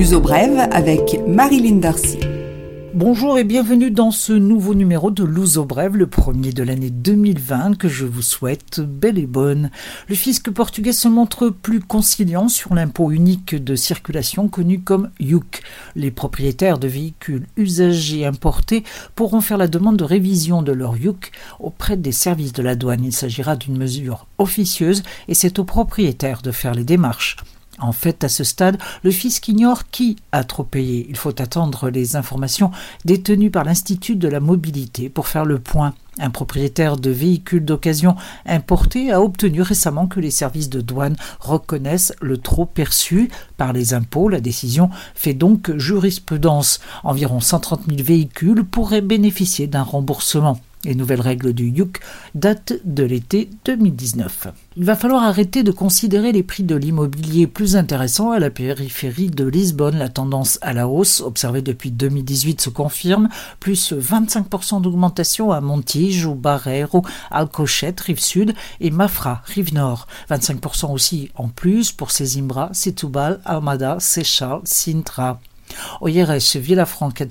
L'Uso Brève avec Marilyn Darcy. Bonjour et bienvenue dans ce nouveau numéro de Louzo Brève, le premier de l'année 2020 que je vous souhaite belle et bonne. Le fisc portugais se montre plus conciliant sur l'impôt unique de circulation connu comme YUC. Les propriétaires de véhicules usagés importés pourront faire la demande de révision de leur YUC auprès des services de la douane. Il s'agira d'une mesure officieuse et c'est aux propriétaires de faire les démarches. En fait, à ce stade, le fisc ignore qui a trop payé. Il faut attendre les informations détenues par l'Institut de la mobilité pour faire le point. Un propriétaire de véhicules d'occasion importés a obtenu récemment que les services de douane reconnaissent le trop perçu par les impôts. La décision fait donc jurisprudence. Environ 130 000 véhicules pourraient bénéficier d'un remboursement. Les nouvelles règles du YUC datent de l'été 2019. Il va falloir arrêter de considérer les prix de l'immobilier plus intéressants à la périphérie de Lisbonne. La tendance à la hausse observée depuis 2018 se confirme, plus 25% d'augmentation à Montijo, Barreiro, Alcochete, rive sud, et Mafra, rive nord. 25% aussi en plus pour Sesimbra, Setúbal, Almada, Sechal, Sintra. Oyeres, Villafranca,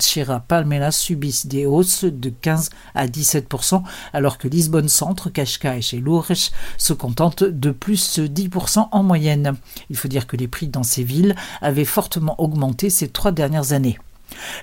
Palmela subissent des hausses de 15 à 17% alors que Lisbonne Centre, Cascais et Lourdes se contentent de plus 10% en moyenne. Il faut dire que les prix dans ces villes avaient fortement augmenté ces trois dernières années.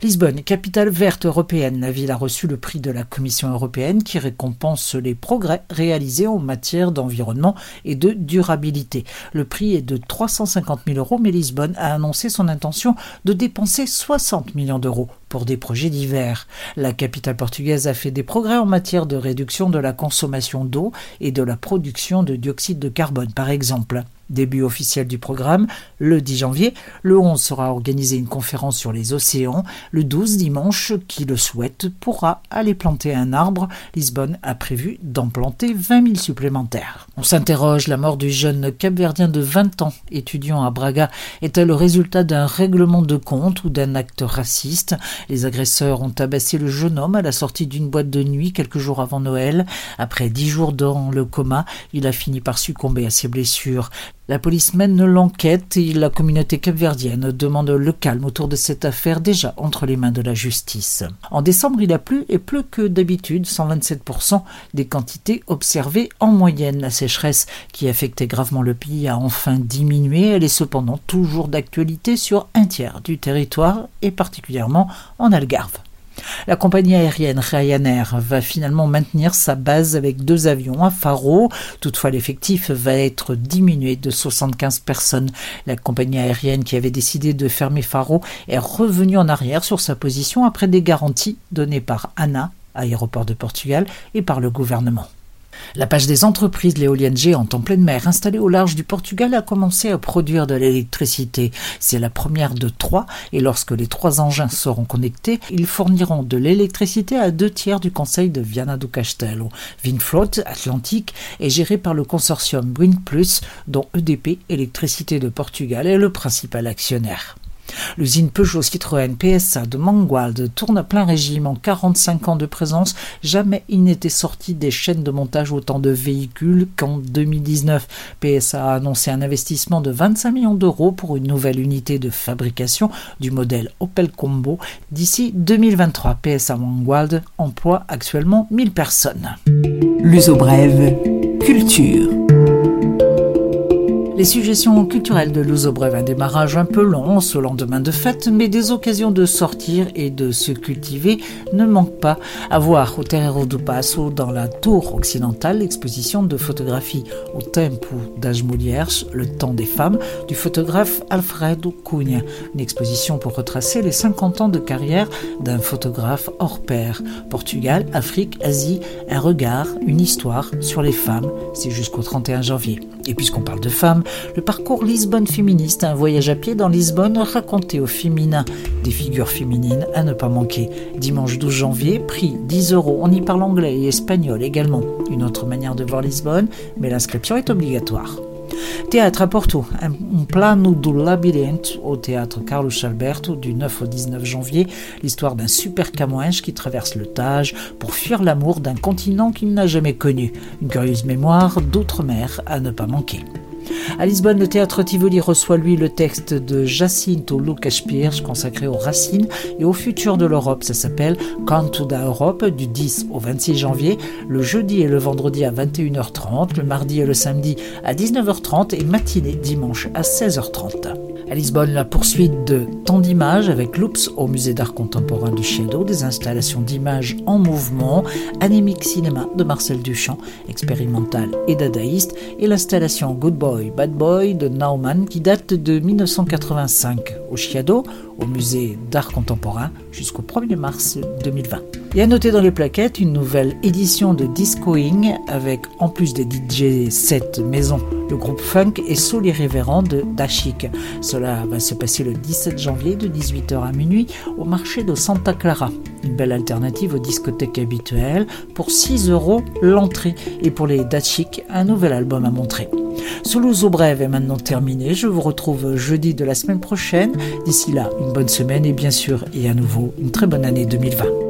Lisbonne, capitale verte européenne, la ville a reçu le prix de la Commission européenne qui récompense les progrès réalisés en matière d'environnement et de durabilité. Le prix est de 350 000 euros, mais Lisbonne a annoncé son intention de dépenser 60 millions d'euros pour des projets divers. La capitale portugaise a fait des progrès en matière de réduction de la consommation d'eau et de la production de dioxyde de carbone, par exemple. Début officiel du programme, le 10 janvier. Le 11 sera organisée une conférence sur les océans. Le 12 dimanche, qui le souhaite pourra aller planter un arbre. Lisbonne a prévu d'en planter 20 000 supplémentaires. On s'interroge, la mort du jeune capverdien de 20 ans, étudiant à Braga, est-elle le résultat d'un règlement de compte ou d'un acte raciste? Les agresseurs ont tabassé le jeune homme à la sortie d'une boîte de nuit quelques jours avant Noël. Après dix jours dans le coma, il a fini par succomber à ses blessures. La police mène l'enquête et la communauté capverdienne demande le calme autour de cette affaire déjà entre les mains de la justice. En décembre, il a plu et plus que d'habitude, 127% des quantités observées en moyenne. La sécheresse qui affectait gravement le pays a enfin diminué. Elle est cependant toujours d'actualité sur un tiers du territoire et particulièrement en Algarve. La compagnie aérienne Ryanair va finalement maintenir sa base avec deux avions à Faro. Toutefois, l'effectif va être diminué de 75 personnes. La compagnie aérienne qui avait décidé de fermer Faro est revenue en arrière sur sa position après des garanties données par ANA, aéroport de Portugal, et par le gouvernement. La page des entreprises l'éolienne géante en pleine mer installée au large du Portugal a commencé à produire de l'électricité. C'est la première de trois et lorsque les trois engins seront connectés, ils fourniront de l'électricité à deux tiers du conseil de Viana do Castelo. Windfloat Atlantique est géré par le consortium WindPlus dont EDP Électricité de Portugal est le principal actionnaire. L'usine Peugeot Citroën PSA de Mangualde tourne à plein régime en 45 ans de présence. Jamais il n'était sorti des chaînes de montage autant de véhicules qu'en 2019. PSA a annoncé un investissement de 25 millions d'euros pour une nouvelle unité de fabrication du modèle Opel Combo d'ici 2023. PSA Mangualde emploie actuellement 1000 personnes. L'uso brève, culture. Les suggestions culturelles de Brève, un démarrage un peu long ce lendemain de fête, mais des occasions de sortir et de se cultiver ne manquent pas. À voir au Terreiro do Passo, dans la tour occidentale, l'exposition de photographie au Tempo Mulheres, le temps des femmes, du photographe Alfredo Cunha. Une exposition pour retracer les 50 ans de carrière d'un photographe hors pair. Portugal, Afrique, Asie, un regard, une histoire sur les femmes. C'est jusqu'au 31 janvier. Et puisqu'on parle de femmes, le parcours Lisbonne féministe, un voyage à pied dans Lisbonne raconté au féminin, des figures féminines à ne pas manquer. Dimanche 12 janvier, prix 10 euros. On y parle anglais et espagnol également. Une autre manière de voir Lisbonne, mais l'inscription est obligatoire. Théâtre à Porto, un plano do labyrinthe au théâtre Carlos Alberto du 9 au 19 janvier, l'histoire d'un super camouinge qui traverse le Tage pour fuir l'amour d'un continent qu'il n'a jamais connu. Une curieuse mémoire d'outre-mer à ne pas manquer. À Lisbonne, le théâtre Tivoli reçoit lui le texte de Jacinto Lucas Pires consacré aux racines et au futur de l'Europe. Ça s'appelle Canto da Europe du 10 au 26 janvier, le jeudi et le vendredi à 21h30, le mardi et le samedi à 19h30 et matinée dimanche à 16h30. À Lisbonne, la poursuite de Temps d'images avec Loops au musée d'art contemporain du Shadow, des installations d'images en mouvement, Anémique Cinéma de Marcel Duchamp, expérimental et dadaïste, et l'installation Good Boy, Bad Boy de Naumann qui date de 1985 au Chiado, au musée d'art contemporain, jusqu'au 1er mars 2020. Et à noter dans les plaquettes une nouvelle édition de Discoing avec, en plus des DJ 7 maisons, le groupe funk et soul irrévérent de Dashik. Cela va se passer le 17 janvier de 18h à minuit au marché de Santa Clara. Une belle alternative aux discothèques habituelles pour 6 euros l'entrée et pour les Dashik, un nouvel album à montrer. Toulouse au Brève est maintenant terminé. Je vous retrouve jeudi de la semaine prochaine. D'ici là, une bonne semaine et bien sûr, et à nouveau, une très bonne année 2020.